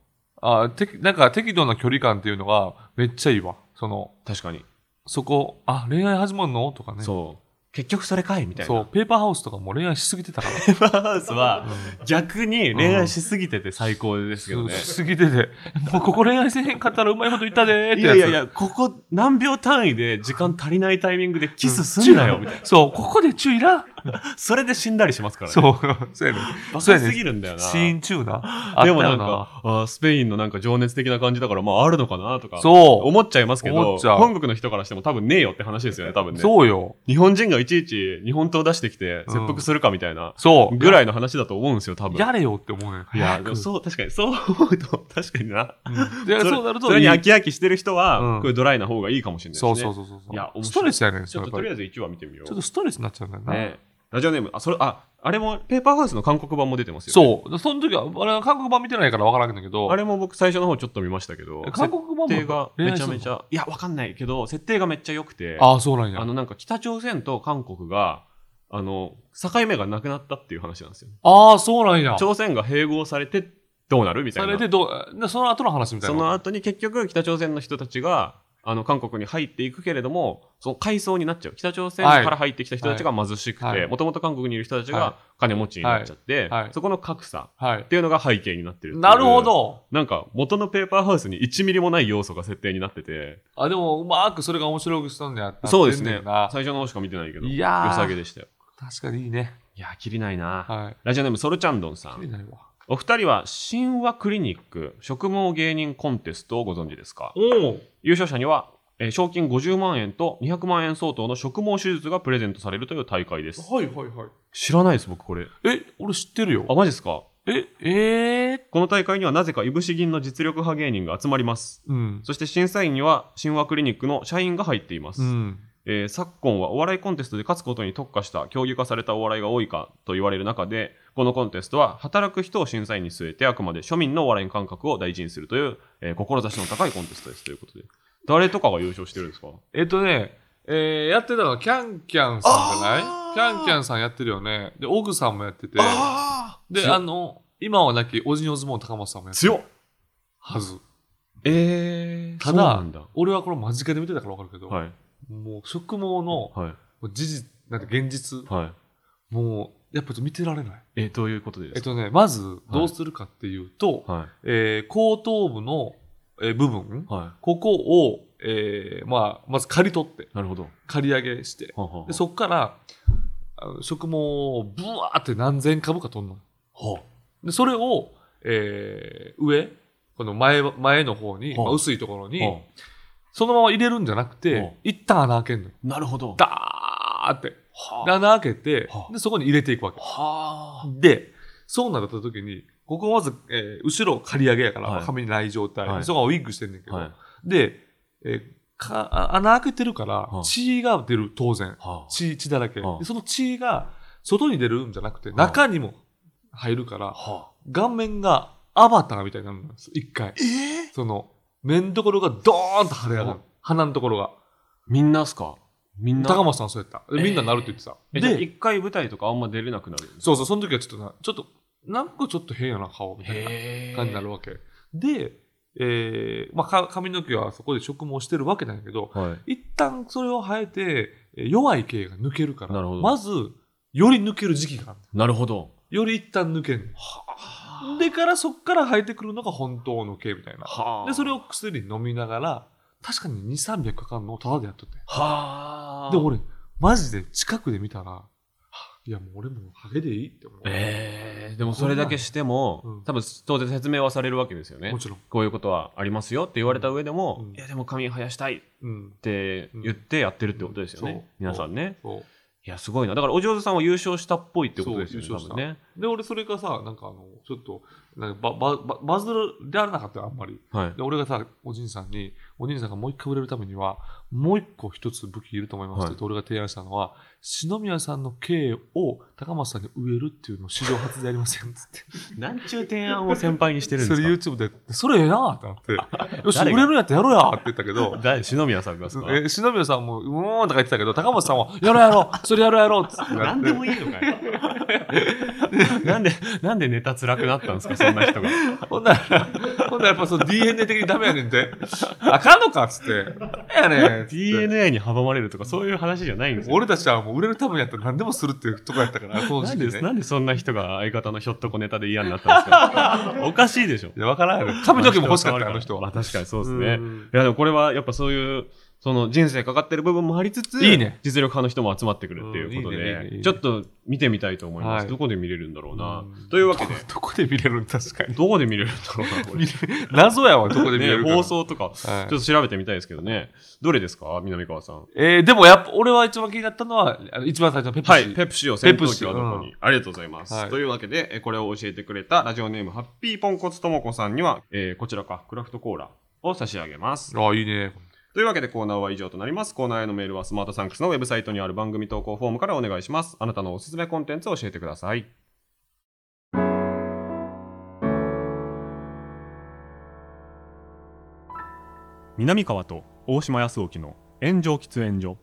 S2: あてなんか適度な距離感っていうのがめっちゃいいわ。その、
S1: 確かに
S2: そこ、あ、恋愛始まるの？とかね。
S1: そう。結局それかいみたいな。
S2: そう、ペーパーハウスとかも恋愛しすぎてたから。
S1: ペーパーハウスは逆に恋愛しすぎてて最高ですけどね。
S2: しすぎてて、もうここ恋愛せえへんかったらうまいこと言ったでーってやつ。
S1: いやいやいや、ここ何秒単位で時間足りないタイミングでキスすんなよ、みたいな。
S2: そう、ここで注意いらん。
S1: それで死んだりしますからね。
S2: そう、そうやね。
S1: バカすぎるんだよな。
S2: シーン中な。あ
S1: でもなんか、あースペインのなんか情熱的な感じだから、まああるのかなとか、
S2: そう。
S1: 思っちゃいますけど、本国の人からしても多分ねえよって話ですよね、多分ね。
S2: そうよ。
S1: 日本人がいちいち日本刀出してきて切腹するかみたいな
S2: そう。
S1: ぐらいの話だと思うんですよ、多分。
S2: やれよって思うね。
S1: いや、でもそう、確かに、そう思うと、確かにな。
S2: うんでそうなると
S1: それに
S2: いい
S1: 飽き飽きしてる人は、
S2: うん
S1: これドライな方がいいかもしれないですね。
S2: そうそうそうそう。
S1: いや
S2: ストレスやねん、
S1: ちょっととりあ
S2: え
S1: えず1話見てみよう。
S2: ちょっとストレスになっちゃうんだよな。
S1: ねラジオネーム、あ、それ、あ、あれも、ペーパーハウスの韓国版も出てますよ、ね。
S2: そう。その時は、あれは韓国版見てないから分からんけど、
S1: あれも僕最初の方ちょっと見ましたけど、
S2: え韓国版も
S1: 設定がめちゃめち
S2: ゃ。
S1: ゃ、いや、わかんないけど、設定がめっちゃ良くて、
S2: ああ、そうなんや。
S1: あの、なんか北朝鮮と韓国が、あの、境目がなくなったっていう話なんですよ。
S2: ああ、そうなんや。
S1: 朝鮮が併合されてどうなるみたいな。
S2: それでどう、でその後の話みたいな。
S1: その後に結局北朝鮮の人たちが、あの、韓国に入っていくけれども、その階層になっちゃう。北朝鮮から入ってきた人たちが貧しくて、
S2: はい
S1: もともと韓国にいる人たち
S2: は
S1: が金持ちになっちゃって、
S2: はいはい
S1: そこの格差
S2: はい
S1: っ。ていうのが背景になってる
S2: なるほ。ど。
S1: なんか、元のペーパーハウスに1ミリもない要素が設定になってて、
S2: あ、でも、うまくそれが面白くしたんだよ。
S1: そうですね最初の方しか見てないけど、
S2: いや
S1: さげでしたよ。
S2: 確かにいいね。
S1: いやー、きりないな。
S2: はい。
S1: ラジオネームソルチャンドンさん。
S2: 気になるわ。
S1: お二人は神話クリニック植毛芸人コンテストをご存知ですか？優勝者には、えー賞金50万円と200万円相当の植毛手術がプレゼントされるという大会です。
S2: はいはいはい。
S1: 知らないです、僕これ。
S2: え、俺知ってるよ
S1: あ、。マジですか？
S2: え、えー、
S1: この大会にはなぜかいぶし銀の実力派芸人が集まります。
S2: うん。
S1: そして審査員には神話クリニックの社員が入っています。
S2: うん。
S1: えー昨今はお笑いコンテストで勝つことに特化した競技化されたお笑いが多いかと言われる中でこのコンテストは働く人を審査員に据えてあくまで庶民のお笑い感覚を大事にするという、えー志の高いコンテストですということで。誰とかが優勝してるんですか？
S2: えっとね、えー、やってたのはキャンキャンさんじゃない？キャンキャンさんやってるよね。で、オグさんもやってて。で、あの、今はなきオジンオズボーン高松さんもやってる
S1: 強っ。
S2: はず。
S1: えー、
S2: ただ
S1: そうなんだ。
S2: 俺はこれ間近で見てたから分かるけど、
S1: はい
S2: もう植毛の
S1: はい。
S2: 事実、なんて現実、
S1: はい。
S2: もう、やっぱ見てられない。
S1: えー、どういうことですか？
S2: えっとね、まずどうするかっていうと、
S1: は
S2: えー後頭部の、えー部分、
S1: い。は
S2: ここを、えーまあ、まず刈り取って、
S1: いなるほど。
S2: 刈り上げして、
S1: はあはあはあ。
S2: でそこから、植毛をブワーって何千株か取んの。
S1: は
S2: で、それを、えー上、この前、前の方に、
S1: はあ。
S2: まあ薄いところに、
S1: あ。は
S2: そのまま入れるんじゃなく
S1: は
S2: て
S1: あ、
S2: 一旦穴開けんの
S1: なるほど。
S2: ダーって。穴開けて
S1: は、あ。
S2: で、そこに入れていくわけ。
S1: は
S2: で、そうなった時に、ここまず、えー後ろ刈り上げやから、
S1: はい。
S2: 髪ない状態、
S1: はい。
S2: そこはウィッグしてんねんけど、
S1: はい。
S2: で、えーかあ穴開けてるから
S1: は、あ。
S2: 血が出る、当然。
S1: はあ。
S2: 血、血だらけ。その血が、外に出るんじゃなくて、
S1: あ。
S2: 中にも入るから、
S1: はあ。
S2: 顔面がアバターみたいになるんです、一回。
S1: えー、
S2: その、目のところがドーンと腫れ上がる。鼻のところが。
S1: みんなっすか？みんな？
S2: 高松さんそうやった。でみんななるって言ってた。
S1: えじゃあ
S2: で、
S1: 一回舞台とかあんま出れなくなる
S2: そうそう、その時はちょっとな、ちょっと、なんかちょっと変やな顔みたいな
S1: へ
S2: 感じになるわけ。で、えーまあか、髪の毛はそこで植毛してるわけなんやけど、
S1: はい
S2: 一旦それを生えて、えー弱い毛が抜けるから、
S1: なるほど
S2: まず、より抜ける時期がある。
S1: なるほど
S2: より一旦抜けんの。でからそっから生えてくるのが本当の毛みたいな。
S1: は
S2: で、それを薬飲みながら、確かに2、300かかんのをタダでやっとって。
S1: はあ
S2: で、俺、マジで近くで見たら、いやもう俺もハゲでいいって思う。
S1: えー、でもそれだけしても、
S2: うん
S1: 多分当然説明はされるわけですよね
S2: もちろん。
S1: こういうことはありますよって言われた上でも、
S2: うん
S1: いやでも髪生やしたいっ
S2: うん。
S1: て言ってやってるってことですよね、皆さんね
S2: そう。
S1: いやすごいな。だからお上手さんは優勝したっぽいってことですよねね。
S2: で、俺それがさ、なんかあの、ちょっと、なんかババババズられなかったよ、あんまり。
S1: はい。
S2: で、俺がさ、おじいさんに、おじいさんがもう一回売れるためには、もう一個一つ武器いると思いますって言って、俺が提案したのは、篠宮さんの毛を高松さんに植えるっていうのを史上初でやりませんっつって。
S1: なんちゅう提案を先輩にしてるん
S2: それ
S1: ですか
S2: YouTube で、それええなってなって、よし、売れるんやったらやろうやって言ったけど、
S1: 誰？篠宮さんがですか？
S2: え篠宮さんも、うーんとか言ってたけど、高松さんは、やろうやろう、それやろうやろうってなって。
S1: 何でもいいのかよ なんでなんでネタ辛くなったんですか？そんな人が
S2: ほんなら、ほんでやっぱその DNA 的にダメやねんて。あかんのかっつって。やねん。
S1: DNA に阻まれるとかそういう話じゃないんですよ。
S2: 俺たちはもう売れるためにやったら何でもするっていうとこやったから、この
S1: なんで。なんでそんな人が相方のひょっとこネタで嫌になったんですか？おかしいでしょ。
S2: いや、わからんやろ。髪の毛も欲しかったよ、あの人
S1: まあ
S2: は。
S1: 確かにそうですね。
S2: うん
S1: いやでもこれはやっぱそういう、その人生かかってる部分もありつつ、
S2: いいね
S1: 実力派の人も集まってくるっていうこと
S2: うんいいねいいねいい
S1: で、
S2: ね
S1: ちょっと見てみたいと思います。
S2: はい
S1: どこで見れるんだろうな
S2: うん。
S1: というわけで、
S2: どこで見れる？ん確かに。
S1: どこで見れるんだろうな、これ。
S2: 謎やわ、どこで見れ
S1: ね
S2: るか。
S1: 放送とか、
S2: はい
S1: ちょっと調べてみたいですけどね。どれですか南川さん？
S2: えー、でもやっぱ、俺は一番気になったのは、あの一番最初のペプシ。
S1: はい、ペプシを戦闘機はどこに、ありがとうございます。
S2: はい
S1: というわけで、えこれを教えてくれたラジオネームハッピーポンコツともこさんには、えーこちらか、クラフトコーラを差し上げます。
S2: ああ、いいね。
S1: というわけでコーナーは以上となります。コーナーへのメールはスマートサンクスのウェブサイトにある番組投稿フォームからお願いします。あなたのおすすめコンテンツを教えてください。南川と大島康沖の炎上喫煙所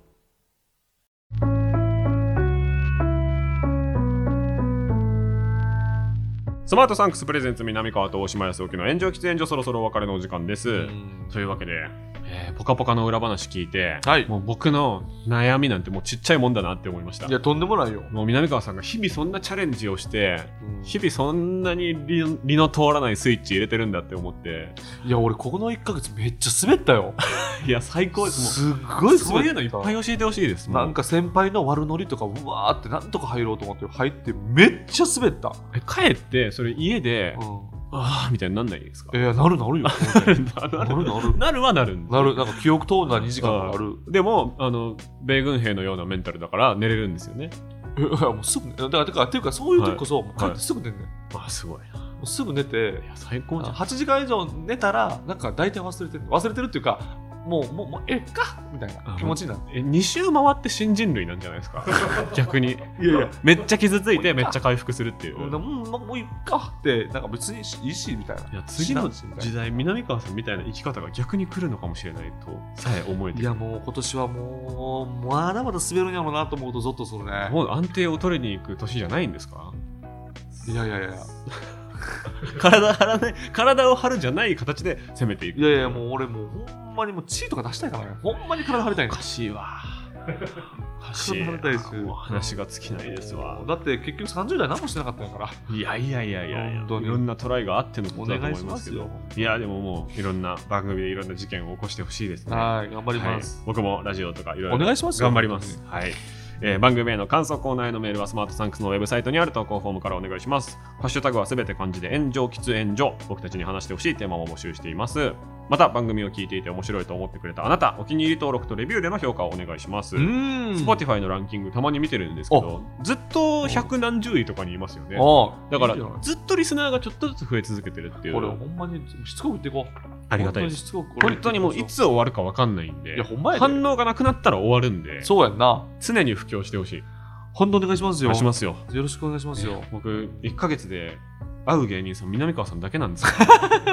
S1: スマートサンクスプレゼンツ南川と大島康沖の炎上喫煙所そろそろお別れのお時間です。
S2: うん
S1: というわけで、えー、ポカポカの裏話聞いて、
S2: はい
S1: もう僕の悩みなんてもうちっちゃいもんだなって思いました
S2: い。や、とんでもないよ。
S1: もう南川さんが日々そんなチャレンジをして、
S2: うん
S1: 日々そんなに理の理の通らないスイッチ入れてるんだって思って、
S2: いや、俺、ここの1ヶ月めっちゃ滑ったよ。
S1: いや、最高です。も
S2: すっごい滑った。
S1: うそういうのいっぱい教えてほしいです。
S2: なんか先輩の悪ノリとか、うわーってなんとか入ろうと思って入って、めっちゃ滑った。
S1: え帰って、それ家で、
S2: うん。
S1: ああみたいになんないですか？
S2: いや、なるなるよ。
S1: なる
S2: なるなる。
S1: なるはなる
S2: なる、なんか記憶飛んだ2時間がある。
S1: でもあの米軍兵のようなメンタルだから寝れるんですよね
S2: いや、もうすぐね、だから、てか、ていうか、そういう時こそ、もう帰ってすぐ寝んねん。も
S1: あすごいな
S2: すぐ寝て、
S1: や最高じゃん
S2: 8時間以上寝たら、なんか大体忘れてる。忘れてるっていうか、もう、もう、もう、ええか？みたいな気持ちになって。
S1: え2周回って新人類なんじゃないですか？逆に
S2: いやいや、
S1: めっちゃ傷ついてめっちゃ回復するっていう
S2: うん、もうもういいかって、なんか別にいいし、みたいな。
S1: いや次の時代南川さんみたいな生き方が逆に来るのかもしれないとさえ思えて
S2: いや、もう今年はもう、まだまだ滑るんやろうなと思うと、ゾッとするね。
S1: もう安定を取りに行く年じゃないんですか
S2: いやいやいや。
S1: 体張らない体を張るんじゃない形で攻めていく
S2: いやいや、もう俺もうほんまにもう地位とか出したいからね。ほんまに体張りたいね
S1: おかしいわおかしい
S2: 体張りたいし
S1: もう話が尽きないですわ
S2: だって結局30代何もしてなかったんやから。
S1: いやいやいやいやいや
S2: 本当に
S1: いろんなトライがあってのことだと思いますけ
S2: お願いし
S1: ど
S2: ます
S1: いやでももういろんな番組でいろんな事件を起こしてほしいですね
S2: はい、頑張り
S1: はい
S2: ます。
S1: 僕もラジオとかいろいろ
S2: お願いしますよ
S1: 頑張ります。はい。えー番組への感想コーナーへのメールはスマートサンクスのウェブサイトにある投稿フォームからお願いします。ハッシュタグはすべて漢字で炎上喫煙所。僕たちに話してほしいテーマも募集しています。また番組を聞いていて面白いと思ってくれたあなた、お気に入り登録とレビューでの評価をお願いします。
S2: うーん。
S1: Spotify のランキングたまに見てるんですけど、ずっと百何十位とかにいますよね。
S2: ああ
S1: だからずっとリスナーがちょっとずつ増え続けてるっていう。
S2: これほんまにしつこく言っていこう。
S1: ありがたいです。
S2: 本当に
S1: もういつ終わるか分かんないんで
S2: いや、ほんまやで。
S1: 反応がなくなったら終わるんで
S2: そうやんな。
S1: 常に布教してほしい
S2: 本当お願いしますよ。
S1: よ
S2: よろしくお願いしますよ。
S1: 僕1ヶ月で会う芸人さん南川さんだけなんですよ。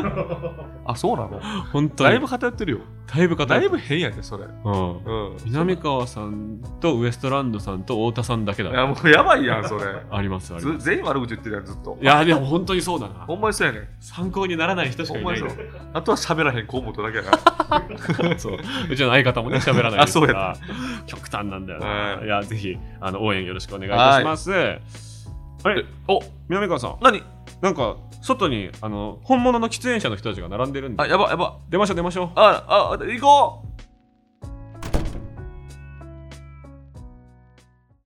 S2: あ、そうなの？
S1: 本当に。
S2: だいぶ偏ってるよ。
S1: だいぶ偏って
S2: だいぶ変やで、それ。
S1: うん。
S2: うん。
S1: 南川さんとウエストランドさんと太田さんだけだ。
S2: いや、もうやばいやん、それ。
S1: ありますあり
S2: ず
S1: ます。
S2: 全員悪口言ってるやん、ずっと。
S1: いやでも本当にそうだな。
S2: ほんまにそうやねん。
S1: 参考にならない人しかいない。
S2: ほんまにそう。あとは喋らへん河本だけやな。
S1: そう。うちの相方もね喋らないですか
S2: あそう
S1: ら極端なんだよな。
S2: はい。
S1: いやぜひあの応援よろしくお願いいたします。あれ？お南川さん。
S2: 何？
S1: なんか外にあの本物の喫煙者の人たちが並んでるんで。
S2: あ、やば、やば。
S1: 出ましょう出ましょう。
S2: あ、あ、行こう